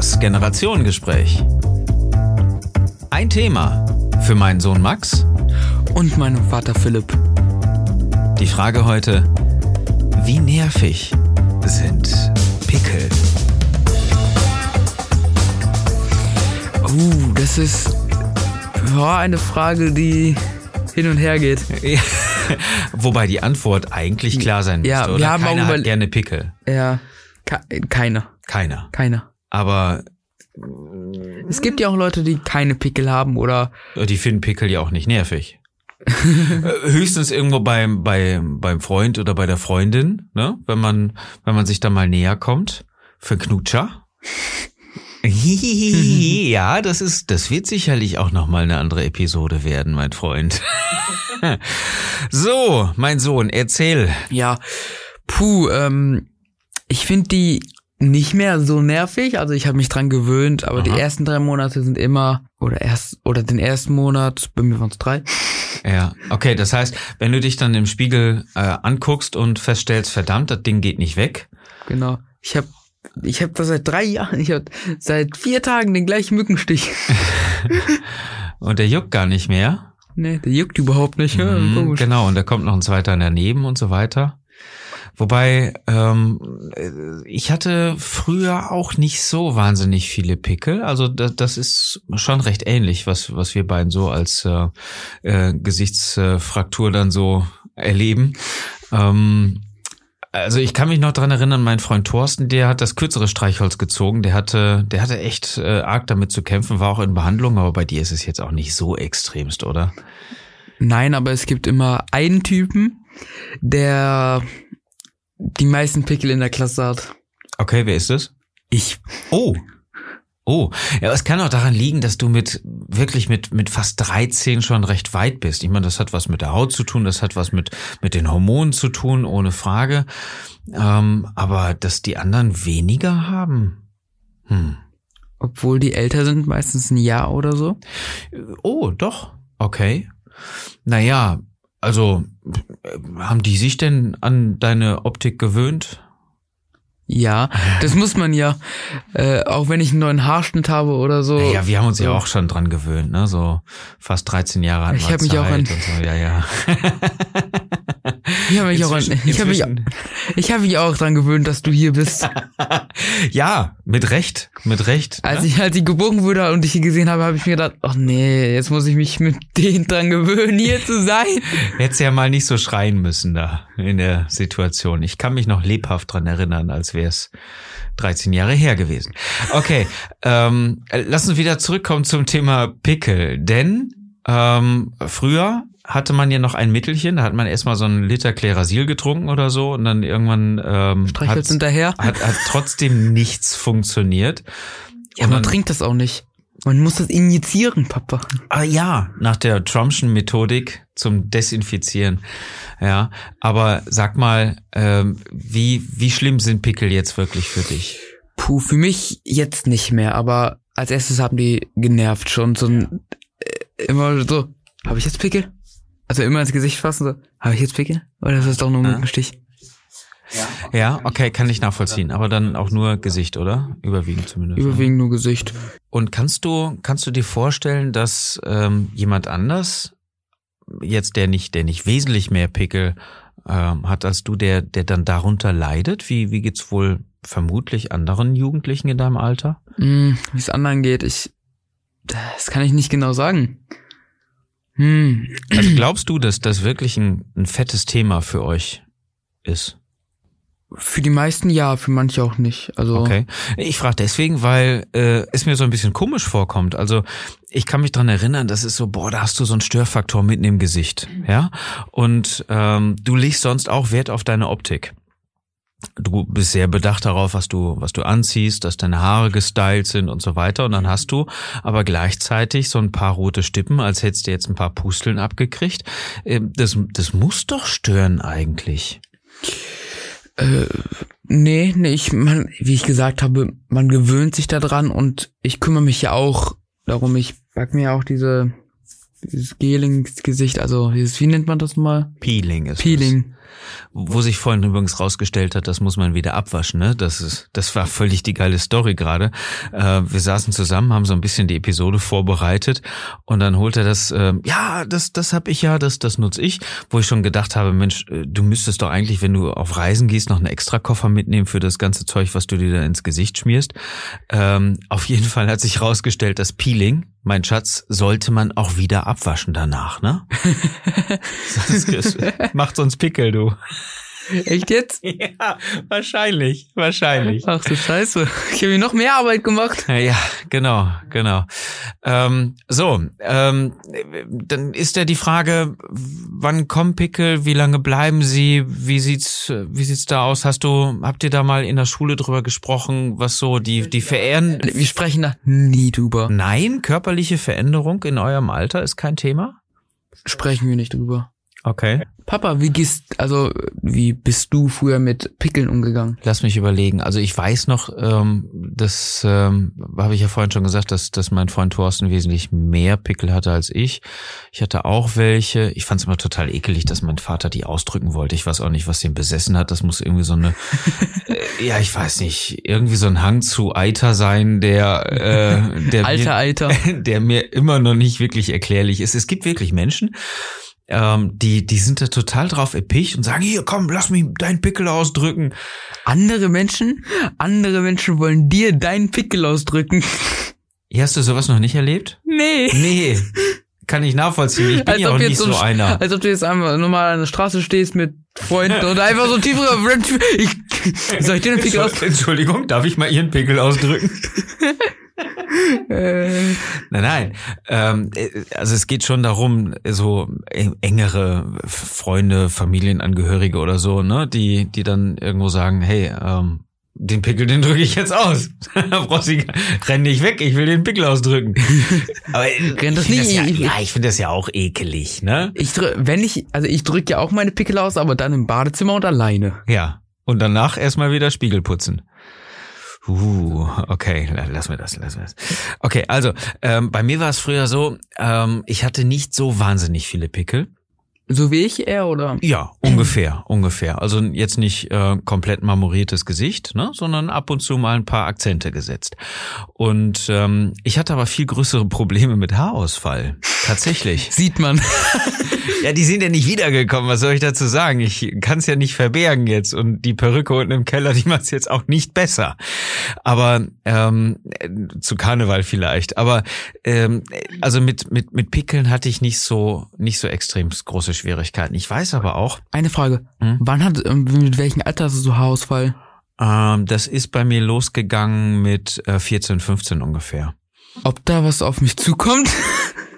Das Generationengespräch. Ein Thema für meinen Sohn Max Und meinem Vater Philipp. Die Frage heute, wie nervig sind Pickel? Uh, das ist ja, eine Frage, die hin und her geht. Wobei die Antwort eigentlich klar sein müsste, Ja, wir oder? haben Keiner auch hat überle- gerne Pickel. Ja, ke keiner. Keiner. Keiner. Aber Es gibt ja auch Leute, die keine Pickel haben oder die finden Pickel ja auch nicht nervig. Äh, Höchstens irgendwo beim, beim, beim Freund oder bei der Freundin, ne? Wenn man, wenn man sich da mal näher kommt. Für Knutscher. ja, das ist, das wird sicherlich auch nochmal eine andere Episode werden, mein Freund. so, mein Sohn, erzähl. ja, puh, ähm, ich finde die nicht mehr so nervig, also ich habe mich dran gewöhnt, aber die Aha. ersten drei Monate sind immer oder erst oder den ersten Monat, bei mir waren es drei. Ja, okay, das heißt, wenn du dich dann im Spiegel äh, anguckst und feststellst, verdammt, das Ding geht nicht weg, Genau. Ich habe ich habe das seit drei Jahren, ich habe seit vier Tagen den gleichen Mückenstich. und der juckt gar nicht mehr. nee, der juckt überhaupt nicht. Ja, Mhm, komisch. genau, und da kommt noch ein zweiter daneben und so weiter. Wobei, ähm, äh, ich hatte früher auch nicht so wahnsinnig viele Pickel. Also das, das ist schon recht ähnlich, was, was wir beiden so als äh, äh, Gesichtsfraktur dann so erleben. Ähm, also ich kann mich noch dran erinnern, mein Freund Thorsten, der hat das kürzere Streichholz gezogen. Der hatte, der hatte echt äh, arg damit zu kämpfen, war auch in Behandlung, aber bei dir ist es jetzt auch nicht so extremst, oder? Nein, aber es gibt immer einen Typen, der die meisten Pickel in der Klasse hat. Okay, wer ist es? Ich. Oh. Oh, ja, es kann auch daran liegen, dass du mit wirklich mit mit fast 13 schon recht weit bist. Ich meine, das hat was mit der Haut zu tun, das hat was mit mit den Hormonen zu tun, ohne Frage. Ähm, aber dass die anderen weniger haben. Hm. Obwohl die älter sind, meistens ein Jahr oder so. Oh, doch. Okay. Naja, also haben die sich denn an deine Optik gewöhnt? Ja, das muss man ja. Äh, auch wenn ich einen neuen Haarschnitt habe oder so. Ja, wir haben uns ja auch schon dran gewöhnt, ne? So fast 13 Jahre hatten Ich wir hab mich auch Zeit an- und so. Ja, ja. Ich habe mich, auch ich hab mich, ich hab mich auch dran gewöhnt, dass du hier bist. Ja, mit Recht, mit Recht. Als ne? ich, als ich geboren wurde und dich hier gesehen habe, habe ich mir gedacht, ach nee, jetzt muss ich mich mit denen dran gewöhnen, hier zu sein. Hättest ja mal nicht so schreien müssen da in der Situation. Ich kann mich noch lebhaft dran erinnern, als wäre es 13 Jahre her gewesen. Okay, ähm, lass uns wieder zurückkommen zum Thema Pickel. Denn ähm, früher hatte man ja noch ein Mittelchen, da hat man erstmal so einen Liter Klerasil getrunken oder so und dann irgendwann ähm, hat's- hinterher. hat, hat trotzdem nichts funktioniert. Ja, Und man dann- trinkt das auch nicht. Man muss das injizieren, Papa. Ah ja, nach der Trumpschen Methodik zum Desinfizieren. Ja, aber sag mal, ähm, wie wie schlimm sind Pickel jetzt wirklich für dich? Puh, für mich jetzt nicht mehr, aber als erstes haben die genervt schon so ein, äh, immer so, habe ich jetzt Pickel? Also immer ins Gesicht fassen, so, habe ich jetzt Pickel? Oder ist das doch nur ein. Mückenstich? Ja, okay, kann ich nachvollziehen, aber dann auch nur Gesicht, oder? Überwiegend zumindest. Überwiegend nur Gesicht. Und kannst du kannst du dir vorstellen, dass ähm, jemand anders jetzt der nicht der nicht wesentlich mehr Pickel ähm, hat als du, der der dann darunter leidet? Wie wie geht's wohl vermutlich anderen Jugendlichen in deinem Alter? Hm, wie es anderen geht, ich, das kann ich nicht genau sagen. Hm, Also glaubst du, dass das wirklich ein, ein fettes Thema für euch ist? für die meisten ja, für manche auch nicht. Also, Okay. Ich frage deswegen, weil äh, es mir so ein bisschen komisch vorkommt. Also ich kann mich dran erinnern, das ist so, boah, da hast du so einen Störfaktor mitten im Gesicht, ja. Und ähm, du legst sonst auch Wert auf deine Optik. Du bist sehr bedacht darauf, was du, was du anziehst, dass deine Haare gestylt sind und so weiter. Und dann hast du aber gleichzeitig so ein paar rote Stippen, als hättest du jetzt ein paar Pusteln abgekriegt. Ähm, Das, das muss doch stören eigentlich. Äh, nee, nee, ich, man, wie ich gesagt habe, man gewöhnt sich daran und ich kümmere mich ja auch darum. Ich pack mir auch diese, dieses Gel ins Gesicht, also dieses, wie nennt man das mal? Peeling ist Peeling. wo sich vorhin übrigens rausgestellt hat, das muss man wieder abwaschen. Ne? Das ist, das war völlig die geile Story gerade. Äh, wir saßen zusammen, haben so ein bisschen die Episode vorbereitet und dann holt er das. Äh, ja, das, das habe ich ja, das, das nutze ich. Wo ich schon gedacht habe, Mensch, äh, du müsstest doch eigentlich, wenn du auf Reisen gehst, noch einen extra Koffer mitnehmen für das ganze Zeug, was du dir da ins Gesicht schmierst. Ähm, auf jeden Fall hat sich rausgestellt, das Peeling mein Schatz, sollte man auch wieder abwaschen danach, ne? das macht sonst Pickel, du. Echt jetzt? Ja, wahrscheinlich, wahrscheinlich. Ach du Scheiße. Ich habe mir noch mehr Arbeit gemacht. Ja, genau, genau. Ähm, so, ähm, dann ist ja die Frage, wann kommen Pickel, wie lange bleiben sie, wie sieht's, wie sieht's da aus? Hast du, habt ihr da mal in der Schule drüber gesprochen, was so die, die verehren? Wir sprechen da nie drüber. Nein, körperliche Veränderung in eurem Alter ist kein Thema? Sprechen wir nicht drüber. Okay. Papa, wie gehst, also wie bist du früher mit Pickeln umgegangen? Lass mich überlegen. Also ich weiß noch, ähm, das ähm, habe ich ja vorhin schon gesagt, dass, dass mein Freund Thorsten wesentlich mehr Pickel hatte als ich. Ich hatte auch welche. Ich fand es immer total ekelig, dass mein Vater die ausdrücken wollte. Ich weiß auch nicht, was den besessen hat. Das muss irgendwie so eine, äh, ja, ich weiß nicht, irgendwie so ein Hang zu Eiter sein, der, äh, der Alter mir, Eiter. der mir immer noch nicht wirklich erklärlich ist. Es gibt wirklich Menschen, ähm, die, die sind da total drauf epicht und sagen, hier, komm, lass mich deinen Pickel ausdrücken. Andere Menschen, andere Menschen wollen dir deinen Pickel ausdrücken. Hast du sowas noch nicht erlebt? Nee. Nee. Kann ich nachvollziehen. Ich bin Als ja auch nicht so so ein- einer. Als ob du jetzt einmal normal an der Straße stehst mit Freunden und einfach so tiefere ich, Soll ich dir den Pickel aus? Entschuldigung, darf ich mal Ihren Pickel ausdrücken? Äh, Nein, nein. Ähm, äh, also es geht schon darum, so eng- engere Freunde, Familienangehörige oder so, ne, die, die dann irgendwo sagen, hey, ähm, den Pickel, den drücke ich jetzt aus. Rossi, renn nicht weg, ich will den Pickel ausdrücken. Aber Renn das nicht, ja, ich- ja, ich finde das ja auch ekelig, ne? ich drück, wenn ich, also ich drücke ja auch meine Pickel aus, aber dann im Badezimmer und alleine. Ja. Und danach erstmal wieder Spiegel putzen. Uh, okay, la- lass mir das, lass mir das. Okay, also ähm, bei mir war es früher so, ähm, ich hatte nicht so wahnsinnig viele Pickel. So wie ich eher, oder? Ja, ungefähr, ungefähr. Also jetzt nicht äh, komplett marmoriertes Gesicht, ne, sondern ab und zu mal ein paar Akzente gesetzt. Und ähm, ich hatte aber viel größere Probleme mit Haarausfall. Tatsächlich. Sieht man. Ja, die sind ja nicht wiedergekommen. Was soll ich dazu sagen? Ich kann es ja nicht verbergen jetzt. Und die Perücke unten im Keller, die macht es jetzt auch nicht besser. Aber ähm, äh, zu Karneval vielleicht. Aber ähm, also mit mit mit Pickeln hatte ich nicht so nicht so extrem große Schwierigkeiten. Ich weiß aber auch, Eine Frage. Hm? Wann hat, ähm, mit welchem Alter hast du so Haarausfall? ähm, das ist bei mir losgegangen mit äh, 14, 15 ungefähr. Ob da was auf mich zukommt?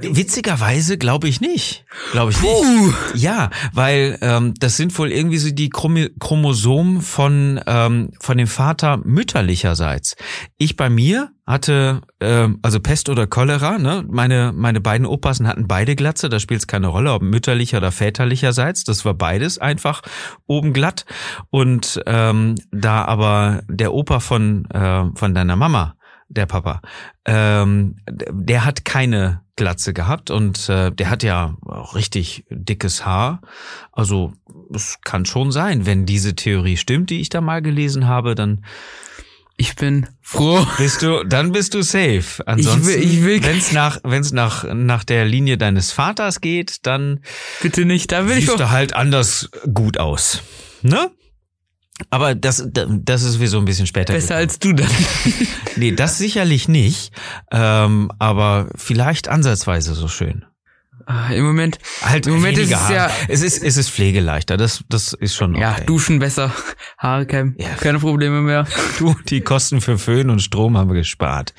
Witzigerweise glaube ich nicht. Glaube ich nicht. Uh. Ja, weil ähm, das sind wohl irgendwie so die Chromosomen von ähm, von dem Vater mütterlicherseits. Ich bei mir hatte ähm, also Pest oder Cholera. Ne? Meine meine beiden Opassen hatten beide Glatze. Da spielt es keine Rolle, ob mütterlicher oder väterlicherseits. Das war beides einfach oben glatt. Und ähm, da aber der Opa von äh, von deiner Mama der Papa, ähm, der hat keine Glatze gehabt und äh, der hat ja auch richtig dickes Haar. Also es kann schon sein, wenn diese Theorie stimmt, die ich da mal gelesen habe, dann Ich bin froh. bist du, dann bist du safe. Ansonsten, ich will- wenn es nach, wenn's nach nach der Linie deines Vaters geht, dann Bitte nicht, da will ich siehst du halt anders gut aus, ne? Aber das, das ist wie so ein bisschen später. besser gekommen. als du dann. Nee, das sicherlich nicht. Ähm, aber vielleicht ansatzweise so schön. Ah, Im Moment, Halt Im Moment ist es Haare. ja- es ist es ist pflegeleichter. Das das ist schon okay. ja, duschen besser, Haare kämmen, Ja. keine Probleme mehr. du die Kosten für Föhn und Strom haben wir gespart.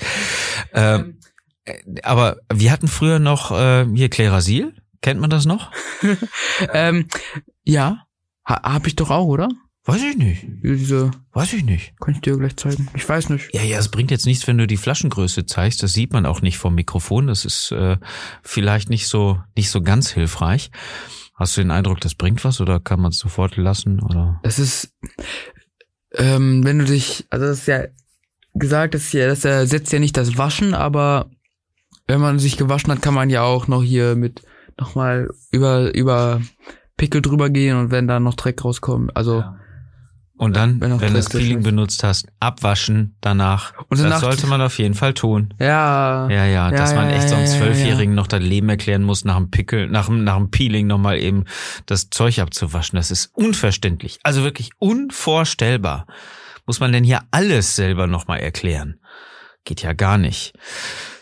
Ähm, äh, aber wir hatten früher noch äh, hier Klerasil. Kennt man das noch? ähm, ja, ha, hab ich doch auch, oder? Weiß ich nicht. Diese, Weiß ich nicht. kann ich dir gleich zeigen. Ich weiß nicht. Ja, ja, es bringt jetzt nichts, wenn du die Flaschengröße zeigst. Das sieht man auch nicht vom Mikrofon. Das ist äh, vielleicht nicht so nicht so ganz hilfreich. Hast du den Eindruck, das bringt was oder kann man es sofort lassen? Oder Das ist, ähm, wenn du dich, also das ist ja gesagt, das, ist ja, das ersetzt ja nicht das Waschen, aber wenn man sich gewaschen hat, kann man ja auch noch hier mit nochmal über, über Pickel drüber gehen und wenn da noch Dreck rauskommt. Also Ja. Und dann, Wenn wenn, du das Peeling ist. benutzt hast, abwaschen danach. Und danach- das sollte man auf jeden Fall tun. ja, Ja, ja, dass Ja, man ja, echt so einem ja, ja, Zwölfjährigen noch das Leben erklären muss, nach dem Pickel, nach dem, nach dem Peeling nochmal eben das Zeug abzuwaschen. Das ist unverständlich. Also wirklich unvorstellbar. Muss man denn hier alles selber nochmal erklären? Geht ja gar nicht.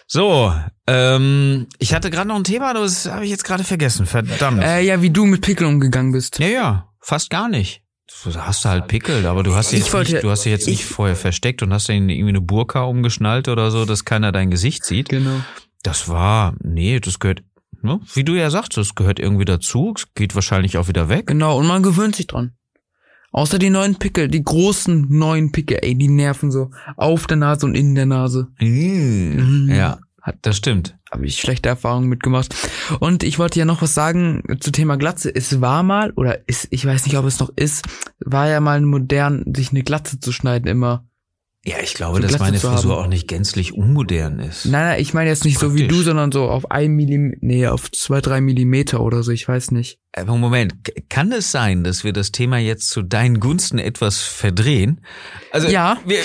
So, ähm, ich hatte gerade noch ein Thema, das habe ich jetzt gerade vergessen. Verdammt. Äh, ja, wie du mit Pickel umgegangen bist. Ja, ja, fast gar nicht. Du hast halt Pickel, aber du hast sie jetzt wollte- nicht, du hast sie jetzt nicht ich- vorher versteckt und hast dann irgendwie eine Burka umgeschnallt oder so, dass keiner dein Gesicht sieht. Genau. Das war, nee, das gehört, ne, wie du ja sagst, das gehört irgendwie dazu, es geht wahrscheinlich auch wieder weg. Genau, und man gewöhnt sich dran. Außer die neuen Pickel, die großen neuen Pickel, ey, die nerven so auf der Nase und in der Nase. Mhm. Ja, das stimmt. Habe ich schlechte Erfahrungen mitgemacht. Und ich wollte ja noch was sagen zu Thema Glatze. Es war mal, oder ist, ich weiß nicht, ob es noch ist, war ja mal modern, sich eine Glatze zu schneiden immer. Ja, ich glaube, dass Glatze meine Frisur haben. auch nicht gänzlich unmodern ist. Nein, nein, ich meine jetzt nicht so wie Praktisch. du, sondern so auf ein Millimeter, nee, auf zwei, drei Millimeter oder so, ich weiß nicht. Aber Moment, kann es sein, dass wir das Thema jetzt zu deinen Gunsten etwas verdrehen? Also Ja. wir,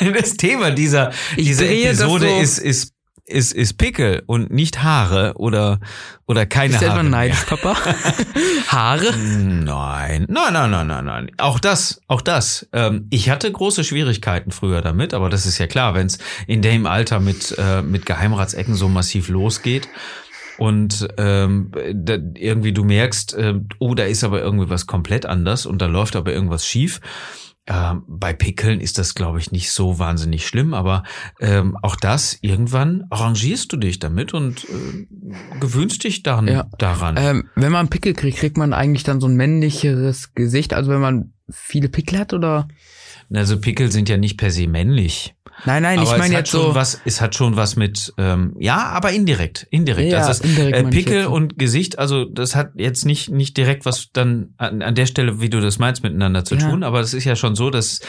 wir, das Thema dieser, Ich dieser Episode so- ist, ist, ist, ist Pickel und nicht Haare oder, oder keine Ist Haare. etwa mehr. neidisch, Papa? Haare? Nein, nein, nein, nein, nein, nein. Auch das, auch das. Ähm, ich hatte große Schwierigkeiten früher damit, aber das ist ja klar, wenn es in dem Alter mit, äh, mit Geheimratsecken so massiv losgeht und ähm, da, irgendwie du merkst, äh, oh, da ist aber irgendwie was komplett anders und da läuft aber irgendwas schief. Ähm, bei Pickeln ist das, glaube ich, nicht so wahnsinnig schlimm, aber ähm, auch das, irgendwann arrangierst du dich damit und äh, gewöhnst dich dann Ja. daran. Ähm, wenn man Pickel kriegt, kriegt man eigentlich dann so ein männlicheres Gesicht, also wenn man viele Pickel hat oder? Also Pickel sind ja nicht per se männlich. Nein, nein, aber ich meine jetzt schon so. was, es hat schon was mit, ähm, ja, aber indirekt, indirekt. Ja, also es, indirekt äh, Pickel und Gesicht, also das hat jetzt nicht nicht direkt was dann an, an der Stelle, wie du das meinst, miteinander zu Ja. tun. Aber es ist ja schon so, dass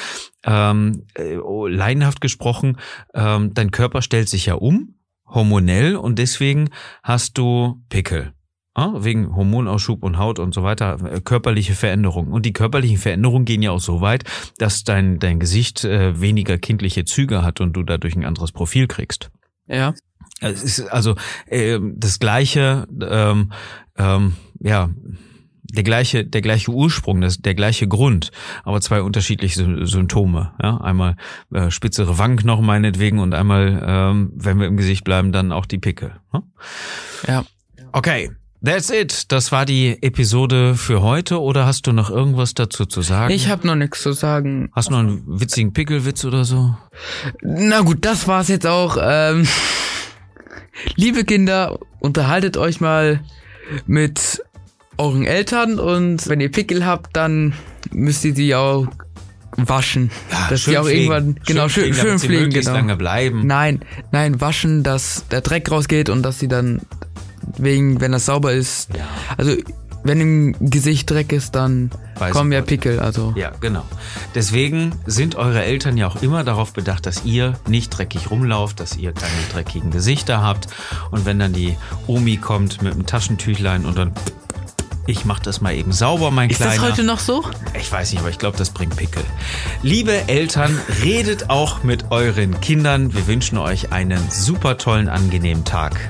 ähm, äh, oh, laienhaft gesprochen, ähm, dein Körper stellt sich ja um, hormonell, und deswegen hast du Pickel. Ah, wegen Hormonausschub und Haut und so weiter, äh, körperliche Veränderungen. Und die körperlichen Veränderungen gehen ja auch so weit, dass dein, dein Gesicht äh, weniger kindliche Züge hat und du dadurch ein anderes Profil kriegst. Ja. Es ist also ähm, das gleiche, ähm, ähm, ja, der gleiche, der gleiche Ursprung, das, der gleiche Grund, aber zwei unterschiedliche Sy- Symptome. Ja? Einmal äh, spitzere Wangenknochen meinetwegen und einmal, ähm, wenn wir im Gesicht bleiben, dann auch die Pickel. Ne? Ja. Okay, that's it. Das war die Episode für heute. Oder hast du noch irgendwas dazu zu sagen? Ich habe noch nichts zu sagen. Hast du noch einen witzigen Pickelwitz oder so? Na gut, das war's jetzt auch. Ähm, liebe Kinder, unterhaltet euch mal mit euren Eltern und wenn ihr Pickel habt, dann müsst ihr die auch waschen. dass die auch irgendwann genau schön, schön damit sie pflegen, genau. lange bleiben. Nein, nein, waschen, dass der Dreck rausgeht und dass sie dann wegen, wenn das sauber ist, Ja. also wenn im Gesicht Dreck ist, dann Weiß kommen ja. Pickel, also Ja, genau. Deswegen sind eure Eltern ja auch immer darauf bedacht, dass ihr nicht dreckig rumlauft, dass ihr keine dreckigen Gesichter habt. Und wenn dann die Omi kommt mit einem Taschentüchlein und dann, ich mach das mal eben sauber, mein ist Kleiner. das heute noch so? Ich weiß nicht, aber ich glaube, das bringt Pickel. Liebe Eltern, redet auch mit euren Kindern. Wir wünschen euch einen super tollen, angenehmen Tag.